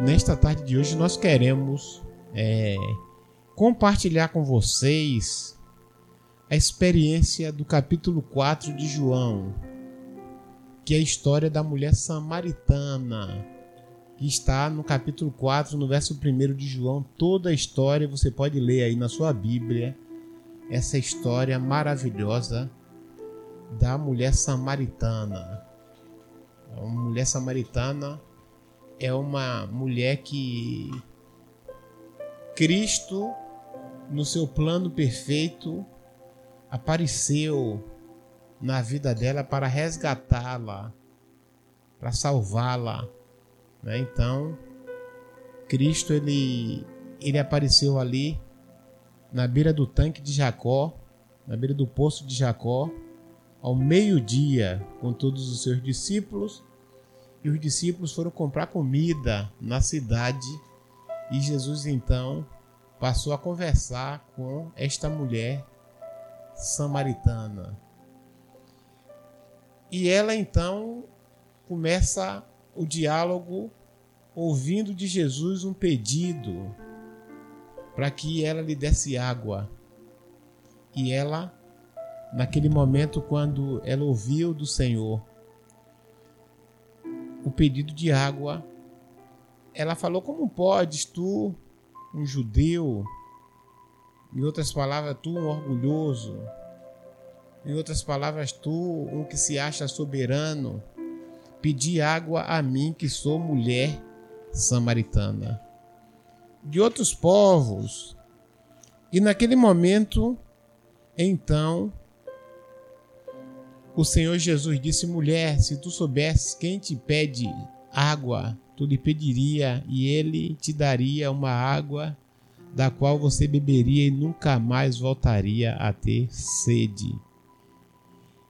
nesta tarde de hoje nós queremos é, compartilhar com vocês a experiência do capítulo 4 de João, que é a história da mulher samaritana, que está no capítulo 4, no verso 1 de João. Toda a história você pode ler aí na sua Bíblia, essa história maravilhosa da mulher samaritana. A mulher samaritana é uma mulher que Cristo, no seu plano perfeito, apareceu na vida dela para resgatá-la, para salvá-la. Né? Então, Cristo ele, ele apareceu ali na beira do tanque de Jacó, na beira do poço de Jacó, ao meio-dia, com todos os seus discípulos. E os discípulos foram comprar comida na cidade. E Jesus então passou a conversar com esta mulher samaritana. E ela então começa o diálogo ouvindo de Jesus um pedido para que ela lhe desse água. E ela, naquele momento, quando ela ouviu do Senhor o pedido de água, ela falou: Como podes tu, um judeu, em outras palavras, tu, um orgulhoso, em outras palavras, tu, um que se acha soberano, pedir água a mim, que sou mulher samaritana. De outros povos. E naquele momento, então, o Senhor Jesus disse: Mulher, se tu soubesses quem te pede água, tu lhe pediria e ele te daria uma água da qual você beberia e nunca mais voltaria a ter sede.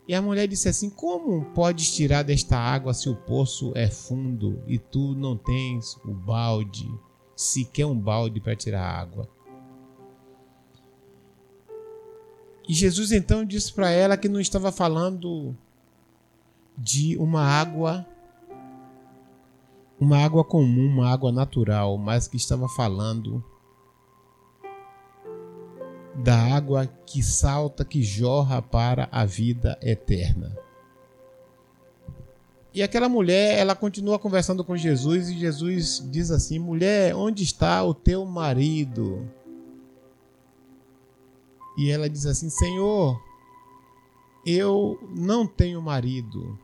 E a mulher disse assim: Como podes tirar desta água se o poço é fundo e tu não tens o balde, sequer um balde para tirar água? E Jesus então disse para ela que não estava falando de uma água uma água comum, uma água natural, mas que estava falando da água que salta, que jorra para a vida eterna. E aquela mulher, ela continua conversando com Jesus e Jesus diz assim: Mulher, onde está o teu marido? E ela diz assim: Senhor, eu não tenho marido.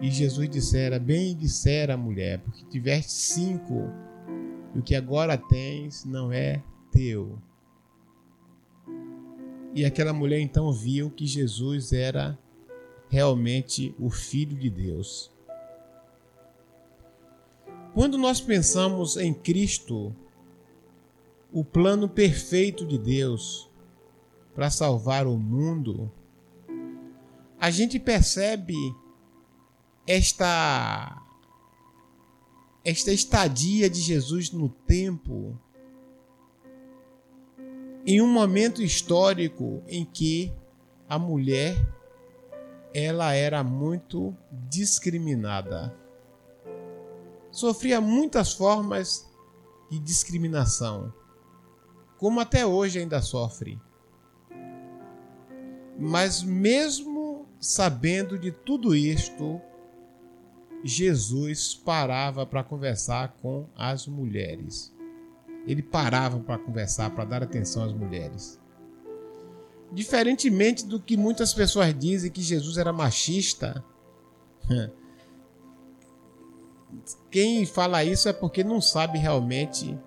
E Jesus dissera: Bem dissera a mulher, porque tiveste cinco, e o que agora tens não é teu. E aquela mulher então viu que Jesus era realmente o Filho de Deus. Quando nós pensamos em Cristo, o plano perfeito de Deus para salvar o mundo, a gente percebe esta esta estadia de Jesus no tempo em um momento histórico em que a mulher ela era muito discriminada. Sofria muitas formas de discriminação, como até hoje ainda sofre. Mas mesmo sabendo de tudo isto, Jesus parava para conversar com as mulheres ele parava para conversar, para dar atenção às mulheres. Diferentemente do que muitas pessoas dizem que Jesus era machista, quem fala isso é porque não sabe realmente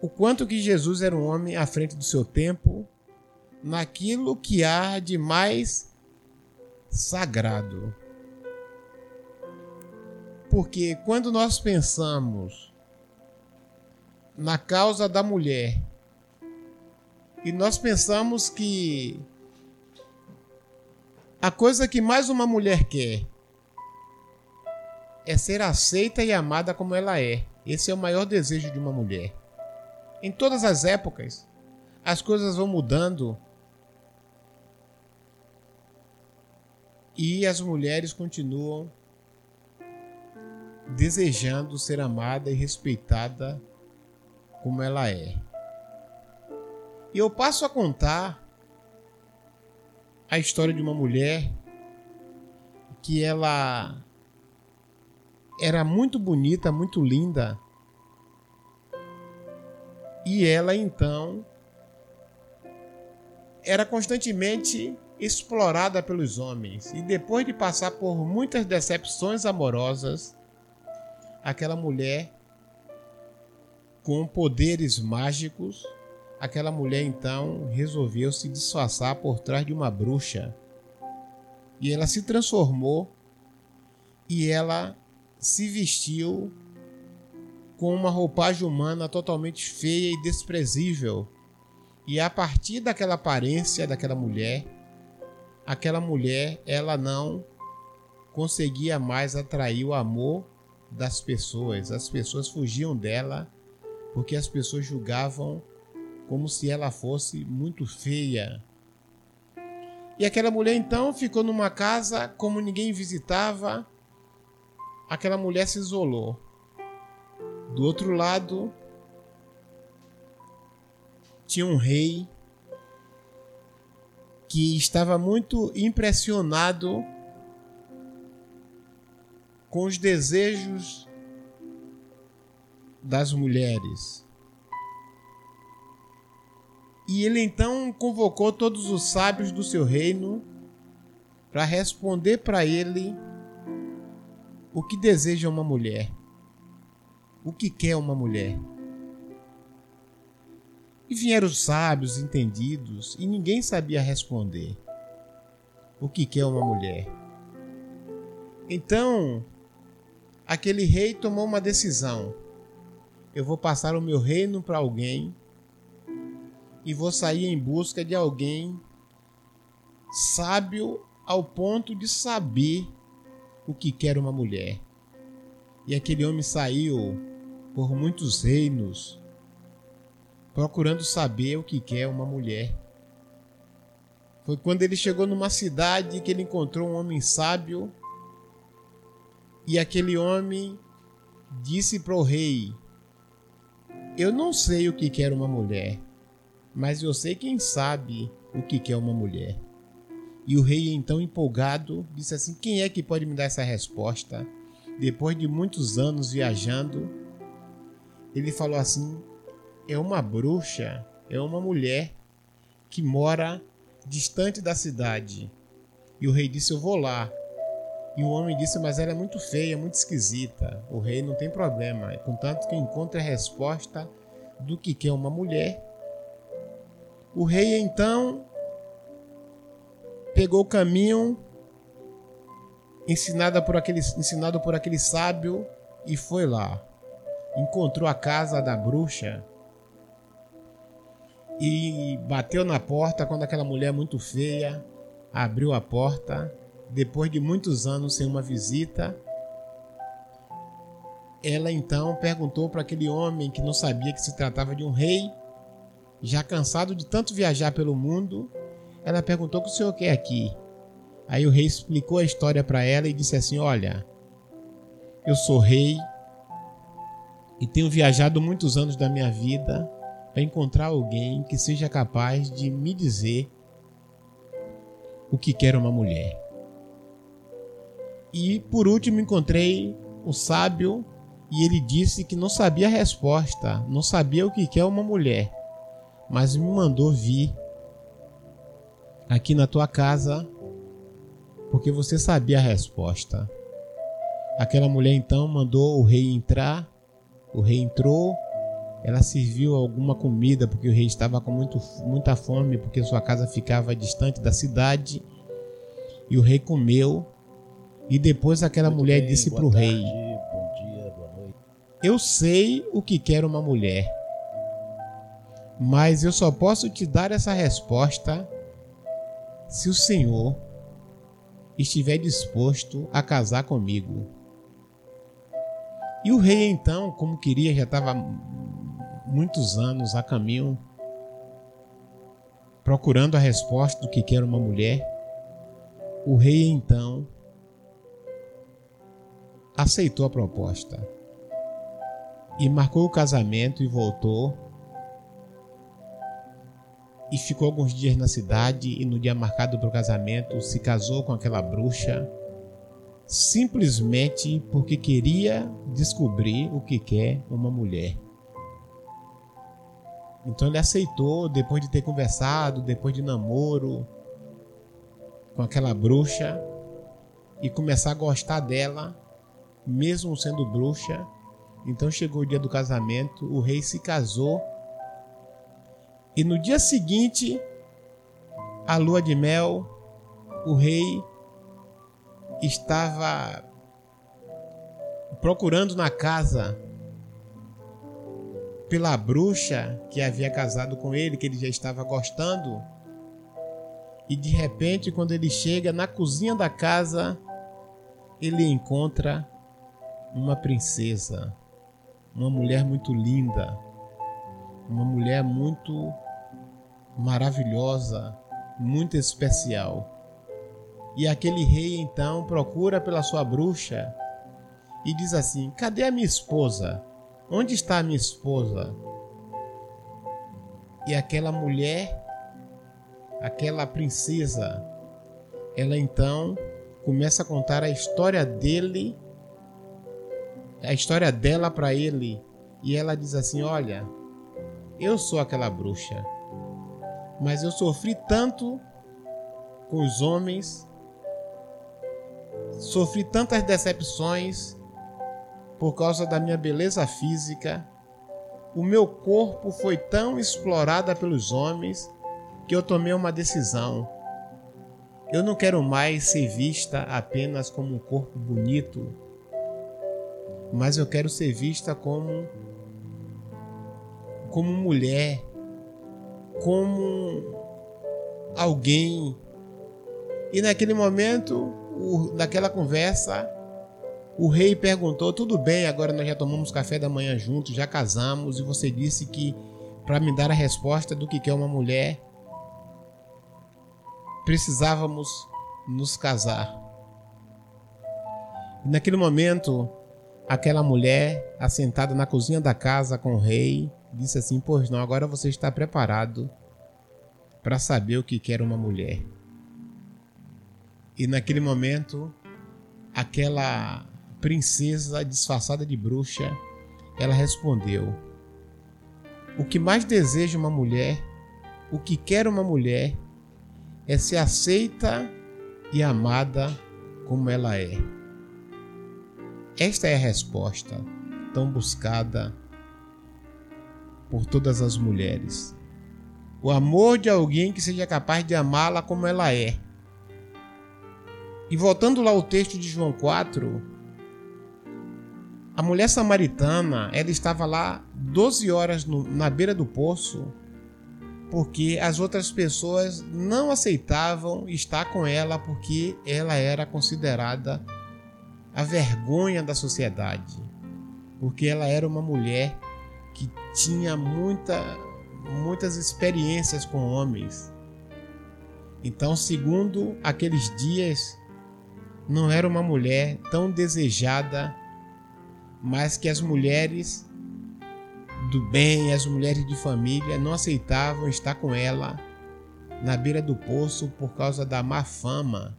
o quanto que Jesus era um homem à frente do seu tempo, naquilo que há de mais sagrado. Porque quando nós pensamos na causa da mulher. E nós pensamos que a coisa que mais uma mulher quer é ser aceita e amada como ela é. Esse é o maior desejo de uma mulher. Em todas as épocas, as coisas vão mudando e as mulheres continuam desejando ser amada e respeitada como ela é. E eu passo a contar a história de uma mulher que ela era muito bonita, muito linda. E ela então era constantemente explorada pelos homens. E depois de passar por muitas decepções amorosas, aquela mulher com poderes mágicos, aquela mulher então resolveu se disfarçar por trás de uma bruxa. E ela se transformou e ela se vestiu com uma roupagem humana totalmente feia e desprezível e a partir daquela aparência daquela mulher, aquela mulher, ela não conseguia mais atrair o amor das pessoas. As pessoas fugiam dela porque as pessoas julgavam como se ela fosse muito feia. E aquela mulher então ficou numa casa, como ninguém visitava, aquela mulher se isolou. Do outro lado, tinha um rei que estava muito impressionado com os desejos das mulheres. E ele então convocou todos os sábios do seu reino para responder para ele o que deseja uma mulher, o que quer uma mulher. E vieram os sábios, entendidos, e ninguém sabia responder. O que quer uma mulher? Então, aquele rei tomou uma decisão. Eu vou passar o meu reino para alguém e vou sair em busca de alguém sábio ao ponto de saber o que quer uma mulher. E aquele homem saiu por muitos reinos procurando saber o que quer uma mulher. Foi quando ele chegou numa cidade que ele encontrou um homem sábio e aquele homem disse para o rei: Eu não sei o que quer uma mulher, mas eu sei quem sabe o que quer uma mulher. E o rei, então empolgado, disse assim: Quem é que pode me dar essa resposta? Depois de muitos anos viajando, ele falou assim: é uma bruxa, é uma mulher que mora distante da cidade. E o rei disse: Eu vou lá. E o homem disse: Mas ela é muito feia, muito esquisita. O rei não tem problema, contanto que encontre a resposta do que quer uma mulher. O rei então pegou o caminho ensinado por aquele, ensinado por aquele sábio e foi lá. Encontrou a casa da bruxa e bateu na porta quando aquela mulher muito feia abriu a porta. Depois de muitos anos sem uma visita, ela então perguntou para aquele homem que não sabia que se tratava de um rei, já cansado de tanto viajar pelo mundo, ela perguntou o que o senhor quer aqui. Aí o rei explicou a história para ela e disse assim: Olha, eu sou rei e tenho viajado muitos anos da minha vida para encontrar alguém que seja capaz de me dizer o que quer uma mulher. E por último encontrei o sábio e ele disse que não sabia a resposta, não sabia o que quer uma mulher, mas me mandou vir aqui na tua casa porque você sabia a resposta. Aquela mulher então mandou o rei entrar, o rei entrou ela serviu alguma comida porque o rei estava com muito, muita fome, porque sua casa ficava distante da cidade. E o rei comeu. E depois aquela muito mulher bem, disse para o rei: dia, Eu sei o que quer uma mulher, mas eu só posso te dar essa resposta se o Senhor estiver disposto a casar comigo. E o rei então, como queria, já estava muitos anos a caminho procurando a resposta do que quer uma mulher, o rei então aceitou a proposta e marcou o casamento e voltou. E ficou alguns dias na cidade e no dia marcado para o casamento se casou com aquela bruxa simplesmente porque queria descobrir o que quer uma mulher. Então ele aceitou depois de ter conversado, depois de namoro com aquela bruxa e começar a gostar dela, mesmo sendo bruxa. Então chegou o dia do casamento, o rei se casou e no dia seguinte, a lua de mel, o rei estava procurando na casa pela bruxa que havia casado com ele, que ele já estava gostando. E de repente, quando ele chega na cozinha da casa, ele encontra uma princesa, uma mulher muito linda, uma mulher muito maravilhosa, muito especial. E aquele rei então procura pela sua bruxa e diz assim: Cadê a minha esposa? Onde está minha esposa? E aquela mulher, aquela princesa, ela então começa a contar a história dele, a história dela para ele. E ela diz assim: Olha, eu sou aquela bruxa, mas eu sofri tanto com os homens, sofri tantas decepções por causa da minha beleza física, o meu corpo foi tão explorado pelos homens que eu tomei uma decisão. Eu não quero mais ser vista apenas como um corpo bonito, mas eu quero ser vista como como mulher, como alguém. E naquele momento, naquela conversa, o rei perguntou: Tudo bem, agora nós já tomamos café da manhã juntos, já casamos, e você disse que para me dar a resposta do que é uma mulher, precisávamos nos casar. E naquele momento, aquela mulher, assentada na cozinha da casa com o rei, disse assim: Pois não, agora você está preparado para saber o que quer uma mulher. E naquele momento, aquela princesa disfarçada de bruxa, ela respondeu: O que mais deseja uma mulher, o que quer uma mulher, é ser aceita e amada como ela é. Esta é a resposta tão buscada por todas as mulheres. O amor de alguém que seja capaz de amá-la como ela é. E voltando lá ao texto de João 4, a mulher samaritana, ela estava lá 12 horas no, na beira do poço, porque as outras pessoas não aceitavam estar com ela porque ela era considerada a vergonha da sociedade, porque ela era uma mulher que tinha muita, muitas experiências com homens. Então, segundo aqueles dias, não era uma mulher tão desejada mas que as mulheres do bem, as mulheres de família não aceitavam estar com ela na beira do poço por causa da má fama.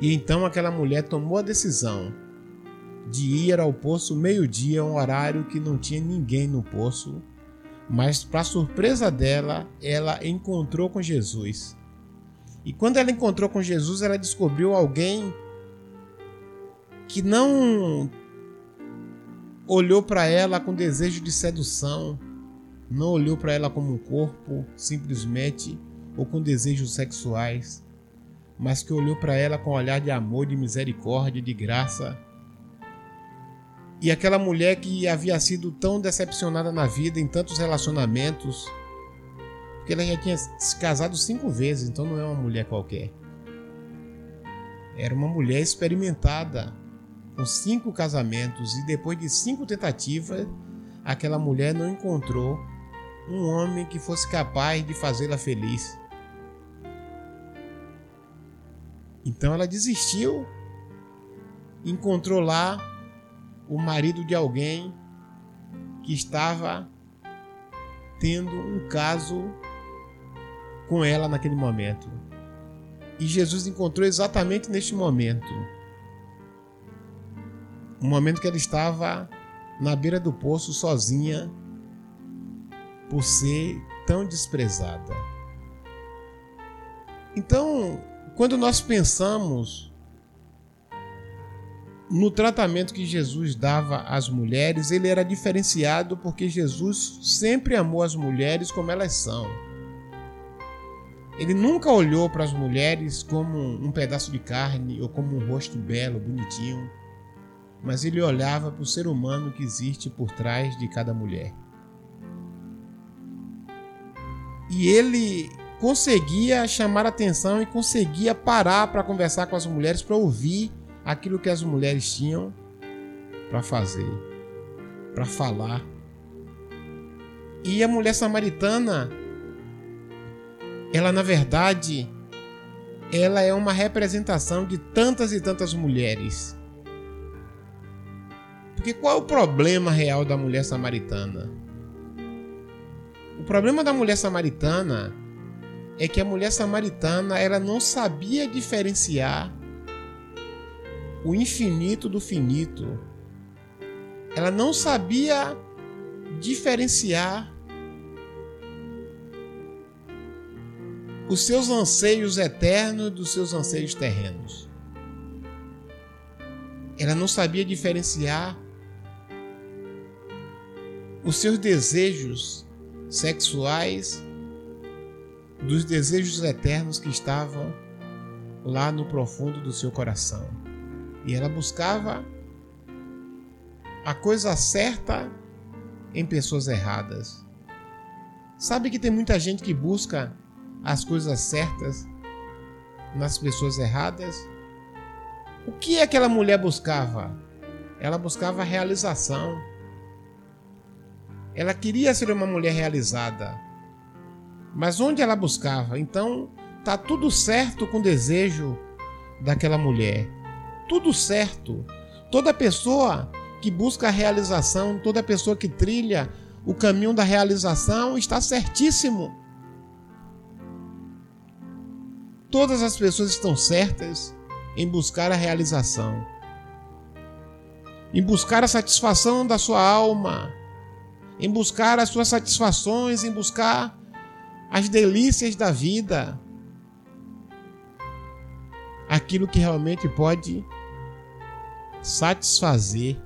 E então aquela mulher tomou a decisão de ir ao poço meio-dia, um horário que não tinha ninguém no poço, mas para surpresa dela, ela encontrou com Jesus. E quando ela encontrou com Jesus, ela descobriu alguém que não olhou para ela com desejo de sedução, não olhou para ela como um corpo simplesmente ou com desejos sexuais, mas que olhou para ela com um olhar de amor, de misericórdia, de graça. E aquela mulher que havia sido tão decepcionada na vida em tantos relacionamentos, porque ela já tinha se casado cinco vezes, então não é uma mulher qualquer. Era uma mulher experimentada, com cinco casamentos e depois de cinco tentativas, aquela mulher não encontrou um homem que fosse capaz de fazê-la feliz. Então ela desistiu encontrou lá o marido de alguém que estava tendo um caso com ela naquele momento. E Jesus encontrou exatamente neste momento. O momento que ela estava na beira do poço sozinha por ser tão desprezada. Então, quando nós pensamos no tratamento que Jesus dava às mulheres, ele era diferenciado porque Jesus sempre amou as mulheres como elas são. Ele nunca olhou para as mulheres como um pedaço de carne ou como um rosto belo, bonitinho, mas ele olhava para o ser humano que existe por trás de cada mulher. E ele conseguia chamar atenção e conseguia parar para conversar com as mulheres para ouvir aquilo que as mulheres tinham para fazer, para falar. E a mulher samaritana ela na verdade ela é uma representação de tantas e tantas mulheres. Porque qual é o problema real da mulher samaritana? O problema da mulher samaritana é que a mulher samaritana ela não sabia diferenciar o infinito do finito. Ela não sabia diferenciar os seus anseios eternos dos seus anseios terrenos. Ela não sabia diferenciar os seus desejos sexuais dos desejos eternos que estavam lá no profundo do seu coração. E ela buscava a coisa certa em pessoas erradas. Sabe que tem muita gente que busca as coisas certas nas pessoas erradas. O que aquela mulher buscava? Ela buscava realização. Ela queria ser uma mulher realizada. Mas onde ela buscava? Então, tá tudo certo com o desejo daquela mulher. Tudo certo. Toda pessoa que busca a realização, toda pessoa que trilha o caminho da realização está certíssimo. Todas as pessoas estão certas em buscar a realização, em buscar a satisfação da sua alma, em buscar as suas satisfações, em buscar as delícias da vida, aquilo que realmente pode satisfazer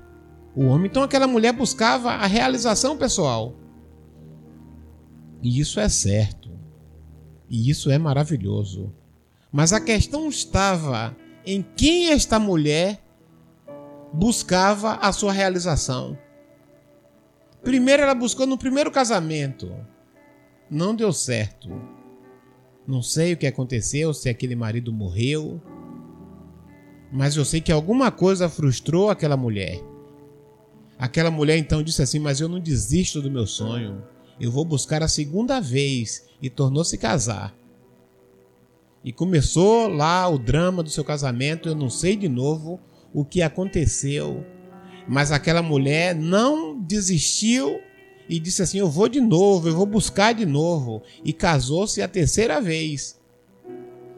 o homem. Então aquela mulher buscava a realização pessoal. E isso é certo. E isso é maravilhoso. Mas a questão estava em quem esta mulher buscava a sua realização. Primeiro ela buscou no primeiro casamento. Não deu certo. Não sei o que aconteceu, se aquele marido morreu. Mas eu sei que alguma coisa frustrou aquela mulher. Aquela mulher então disse assim: Mas eu não desisto do meu sonho. Eu vou buscar a segunda vez. E tornou-se casar. E começou lá o drama do seu casamento. Eu não sei de novo o que aconteceu, mas aquela mulher não desistiu e disse assim: Eu vou de novo, eu vou buscar de novo. E casou-se a terceira vez.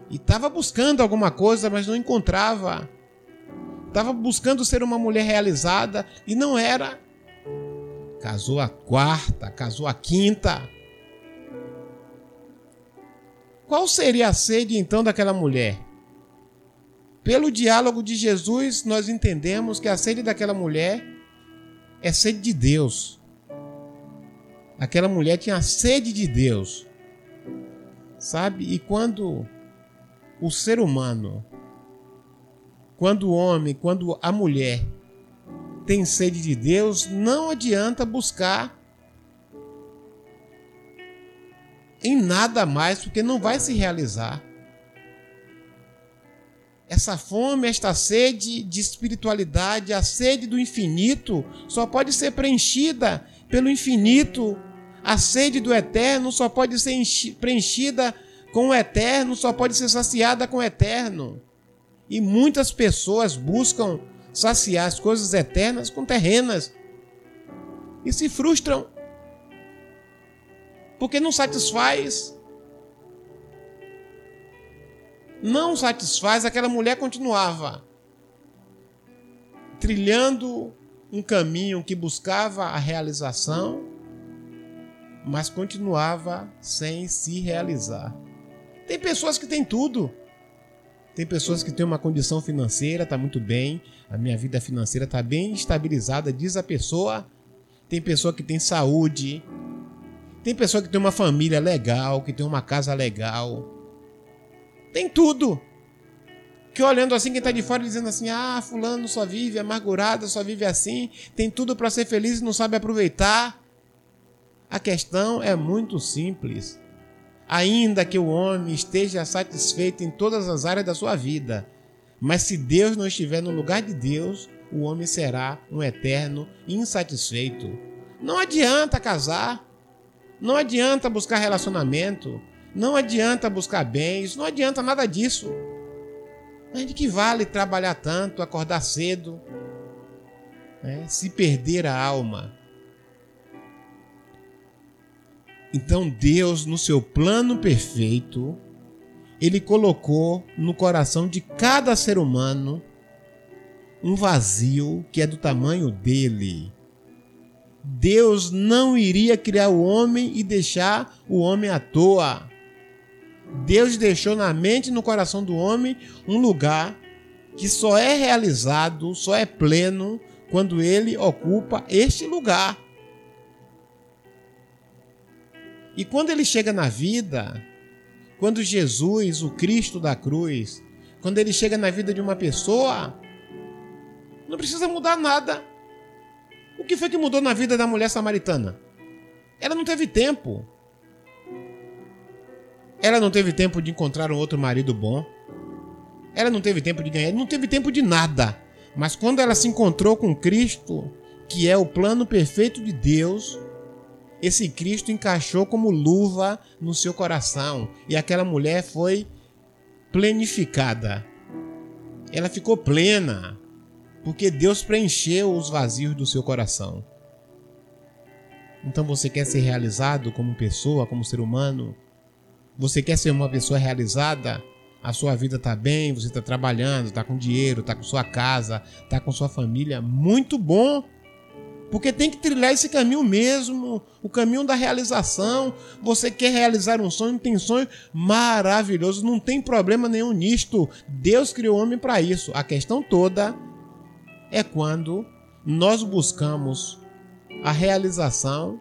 E estava buscando alguma coisa, mas não encontrava. Estava buscando ser uma mulher realizada e não era. Casou a quarta, casou a quinta. Qual seria a sede então daquela mulher? Pelo diálogo de Jesus, nós entendemos que a sede daquela mulher é sede de Deus. Aquela mulher tinha sede de Deus. Sabe? E quando o ser humano, quando o homem, quando a mulher tem sede de Deus, não adianta buscar em nada mais, porque não vai se realizar. Essa fome, esta sede de espiritualidade, a sede do infinito, só pode ser preenchida pelo infinito. A sede do eterno só pode ser preenchida com o eterno, só pode ser saciada com o eterno. E muitas pessoas buscam saciar as coisas eternas com terrenas e se frustram porque não satisfaz. Não satisfaz, aquela mulher continuava trilhando um caminho que buscava a realização, mas continuava sem se realizar. Tem pessoas que têm tudo. Tem pessoas que têm uma condição financeira, está muito bem, a minha vida financeira está bem estabilizada, diz a pessoa. Tem pessoa que tem saúde. Tem pessoa que tem uma família legal, que tem uma casa legal. Tem tudo que olhando assim, quem está de fora dizendo assim: ah, Fulano só vive amargurado, só vive assim, tem tudo para ser feliz e não sabe aproveitar. A questão é muito simples. Ainda que o homem esteja satisfeito em todas as áreas da sua vida, mas se Deus não estiver no lugar de Deus, o homem será um eterno insatisfeito. Não adianta casar, não adianta buscar relacionamento, não adianta buscar bens, não adianta nada disso. Mas de que vale trabalhar tanto, acordar cedo, né? se perder a alma? Então Deus, no seu plano perfeito, ele colocou no coração de cada ser humano um vazio que é do tamanho dele. Deus não iria criar o homem e deixar o homem à toa. Deus deixou na mente e no coração do homem um lugar que só é realizado, só é pleno quando ele ocupa este lugar. E quando ele chega na vida, quando Jesus, o Cristo da cruz, quando ele chega na vida de uma pessoa, não precisa mudar nada. O que foi que mudou na vida da mulher samaritana? Ela não teve tempo. Ela não teve tempo de encontrar um outro marido bom. Ela não teve tempo de ganhar, não teve tempo de nada. Mas quando ela se encontrou com Cristo, que é o plano perfeito de Deus, esse Cristo encaixou como luva no seu coração e aquela mulher foi plenificada. Ela ficou plena, porque Deus preencheu os vazios do seu coração. Então você quer ser realizado como pessoa, como ser humano? Você quer ser uma pessoa realizada? A sua vida está bem, você está trabalhando, está com dinheiro, está com sua casa, está com sua família. Muito bom! Porque tem que trilhar esse caminho mesmo, o caminho da realização. Você quer realizar um sonho, tem sonho maravilhoso, não tem problema nenhum nisto. Deus criou o homem para isso. A questão toda é quando nós buscamos a realização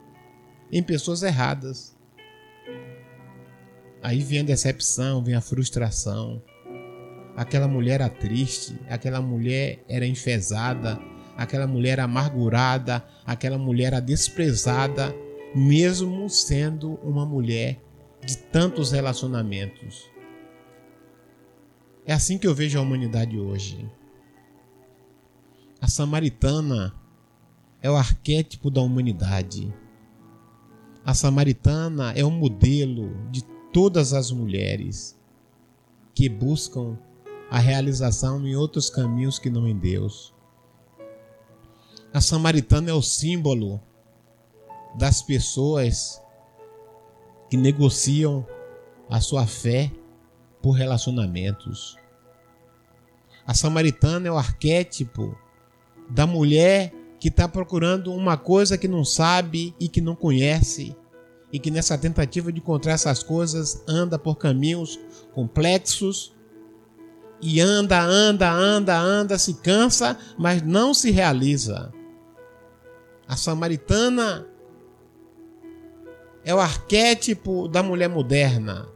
em pessoas erradas. Aí vem a decepção, vem a frustração. Aquela mulher era triste, aquela mulher era enfesada, aquela mulher era amargurada, aquela mulher era desprezada, mesmo sendo uma mulher de tantos relacionamentos. É assim que eu vejo a humanidade hoje. A samaritana é o arquétipo da humanidade. A samaritana é o modelo de todas as mulheres que buscam a realização em outros caminhos que não em Deus. A samaritana é o símbolo das pessoas que negociam a sua fé por relacionamentos. A samaritana é o arquétipo da mulher que está procurando uma coisa que não sabe e que não conhece e que nessa tentativa de encontrar essas coisas anda por caminhos complexos e anda, anda, anda, anda, se cansa, mas não se realiza. A samaritana é o arquétipo da mulher moderna,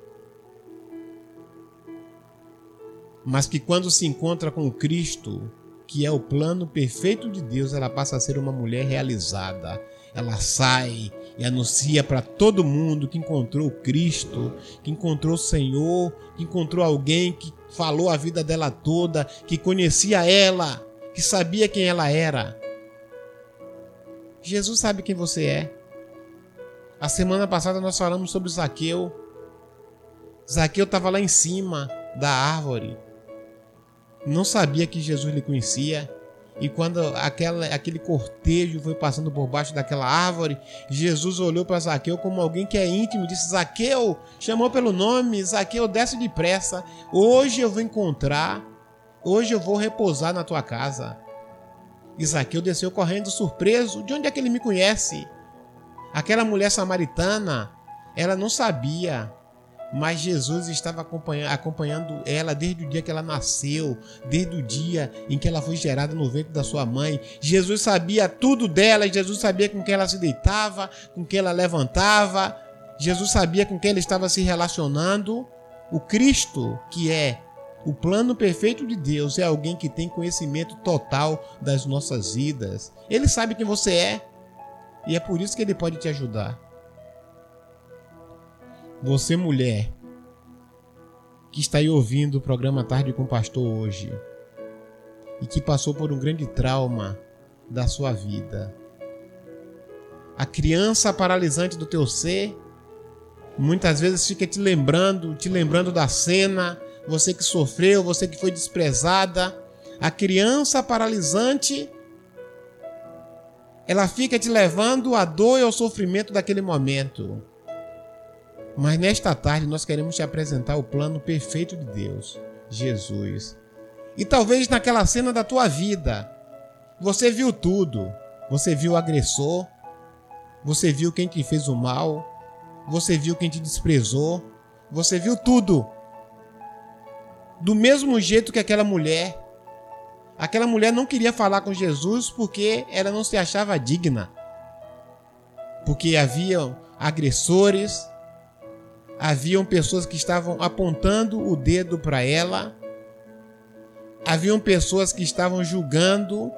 mas que quando se encontra com Cristo, que é o plano perfeito de Deus, ela passa a ser uma mulher realizada. Ela sai e anuncia para todo mundo que encontrou Cristo, que encontrou o Senhor, que encontrou alguém que falou a vida dela toda, que conhecia ela, que sabia quem ela era. Jesus sabe quem você é. A semana passada nós falamos sobre Zaqueu. Zaqueu estava lá em cima da árvore. Não sabia que Jesus lhe conhecia. E quando aquela, aquele cortejo foi passando por baixo daquela árvore, Jesus olhou para Zaqueu como alguém que é íntimo e disse: Zaqueu, chamou pelo nome, Zaqueu, desce depressa. Hoje eu vou encontrar, hoje eu vou repousar na tua casa. E Zaqueu desceu correndo surpreso: De onde é que ele me conhece? Aquela mulher samaritana, ela não sabia mas Jesus estava acompanhando ela desde o dia que ela nasceu, desde o dia em que ela foi gerada no ventre da sua mãe. Jesus sabia tudo dela, Jesus sabia com quem ela se deitava, com quem ela levantava, Jesus sabia com quem ela estava se relacionando. O Cristo, que é o plano perfeito de Deus, é alguém que tem conhecimento total das nossas vidas. Ele sabe quem você é e é por isso que ele pode te ajudar. Você, mulher, que está aí ouvindo o programa Tarde com o Pastor hoje e que passou por um grande trauma da sua vida. A criança paralisante do teu ser muitas vezes fica te lembrando, te lembrando da cena, você que sofreu, você que foi desprezada. A criança paralisante ela fica te levando à dor e ao sofrimento daquele momento. Mas nesta tarde nós queremos te apresentar o plano perfeito de Deus, Jesus. E talvez naquela cena da tua vida, você viu tudo. Você viu o agressor, você viu quem te fez o mal, você viu quem te desprezou, você viu tudo. Do mesmo jeito que aquela mulher. Aquela mulher não queria falar com Jesus porque ela não se achava digna. Porque havia agressores, haviam pessoas que estavam apontando o dedo para ela, haviam pessoas que estavam julgando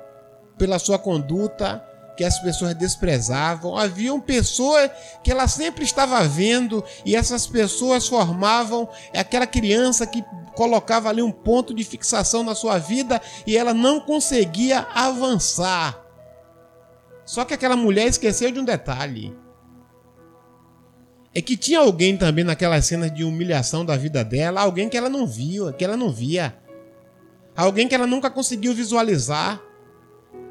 pela sua conduta, que as pessoas desprezavam, haviam pessoas que ela sempre estava vendo e essas pessoas formavam aquela criança que colocava ali um ponto de fixação na sua vida e ela não conseguia avançar. Só que aquela mulher esqueceu de um detalhe é que tinha alguém também naquelas cenas de humilhação da vida dela, alguém que ela não viu, que ela não via. Alguém que ela nunca conseguiu visualizar.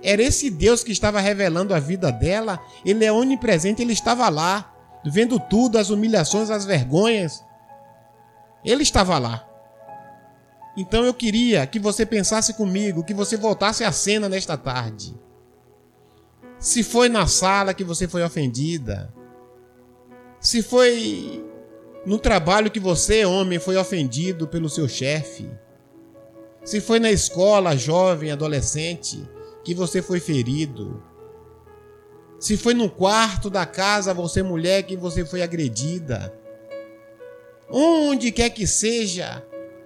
Era esse Deus que estava revelando a vida dela, ele é onipresente, ele estava lá, vendo tudo, as humilhações, as vergonhas. Ele estava lá. Então eu queria que você pensasse comigo, que você voltasse à cena nesta tarde. Se foi na sala que você foi ofendida, se foi no trabalho que você, homem, foi ofendido pelo seu chefe. Se foi na escola, jovem, adolescente, que você foi ferido. Se foi no quarto da casa, você, mulher, que você foi agredida. Onde quer que seja,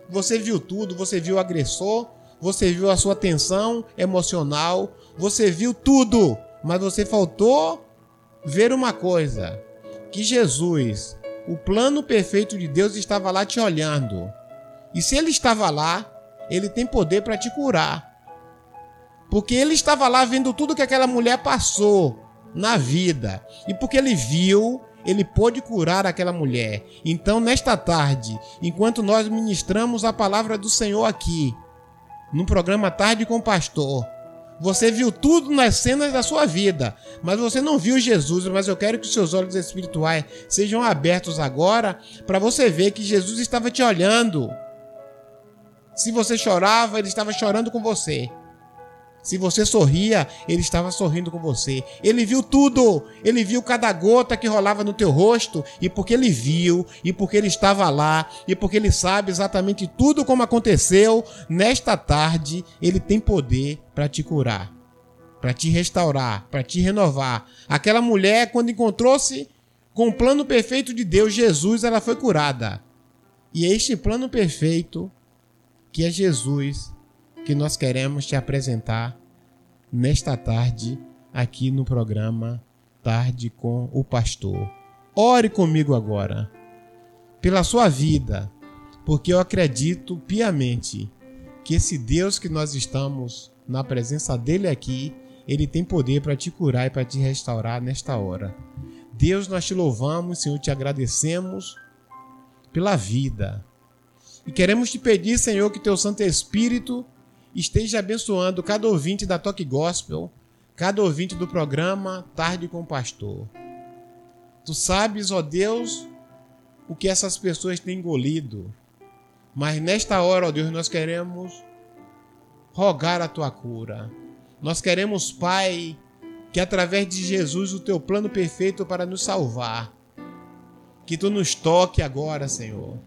você viu tudo, você viu o agressor, você viu a sua tensão emocional, você viu tudo, mas você faltou ver uma coisa: que Jesus, o plano perfeito de Deus, estava lá te olhando. E se ele estava lá, ele tem poder para te curar. Porque ele estava lá vendo tudo que aquela mulher passou na vida. E porque ele viu, ele pôde curar aquela mulher. Então, nesta tarde, enquanto nós ministramos a palavra do Senhor aqui, no programa Tarde com o Pastor, você viu tudo nas cenas da sua vida, mas você não viu Jesus. Mas eu quero que seus olhos espirituais sejam abertos agora para você ver que Jesus estava te olhando. Se você chorava, ele estava chorando com você. Se você sorria, ele estava sorrindo com você. Ele viu tudo. Ele viu cada gota que rolava no teu rosto. E porque ele viu, e porque ele estava lá, e porque ele sabe exatamente tudo como aconteceu, nesta tarde, ele tem poder para te curar, para te restaurar, para te renovar. Aquela mulher, quando encontrou-se com o plano perfeito de Deus, Jesus, ela foi curada. E é este plano perfeito, que é Jesus, que nós queremos te apresentar nesta tarde aqui no programa Tarde com o Pastor. Ore comigo agora pela sua vida, porque eu acredito piamente que esse Deus que nós estamos na presença dele aqui, ele tem poder para te curar e para te restaurar nesta hora. Deus, nós te louvamos, Senhor, te agradecemos pela vida. E queremos te pedir, Senhor, que teu Santo Espírito esteja abençoando cada ouvinte da Toque Gospel, cada ouvinte do programa Tarde com o Pastor. Tu sabes, ó Deus, o que essas pessoas têm engolido. Mas nesta hora, ó Deus, nós queremos rogar a tua cura. Nós queremos, Pai, que através de Jesus o teu plano perfeito para nos salvar, que tu nos toque agora, Senhor.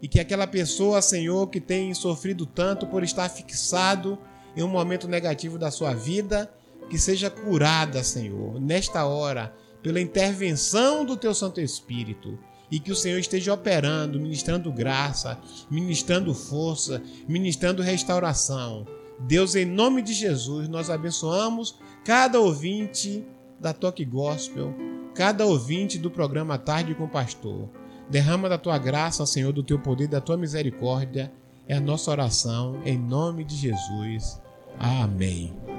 E que aquela pessoa, Senhor, que tem sofrido tanto por estar fixado em um momento negativo da sua vida, que seja curada, Senhor, nesta hora, pela intervenção do teu Santo Espírito e que o Senhor esteja operando, ministrando graça, ministrando força, ministrando restauração. Deus, em nome de Jesus, nós abençoamos cada ouvinte da Toque Gospel, cada ouvinte do programa Tarde com o Pastor. Derrama da tua graça, Senhor, do teu poder, da tua misericórdia. É a nossa oração, em nome de Jesus. Amém.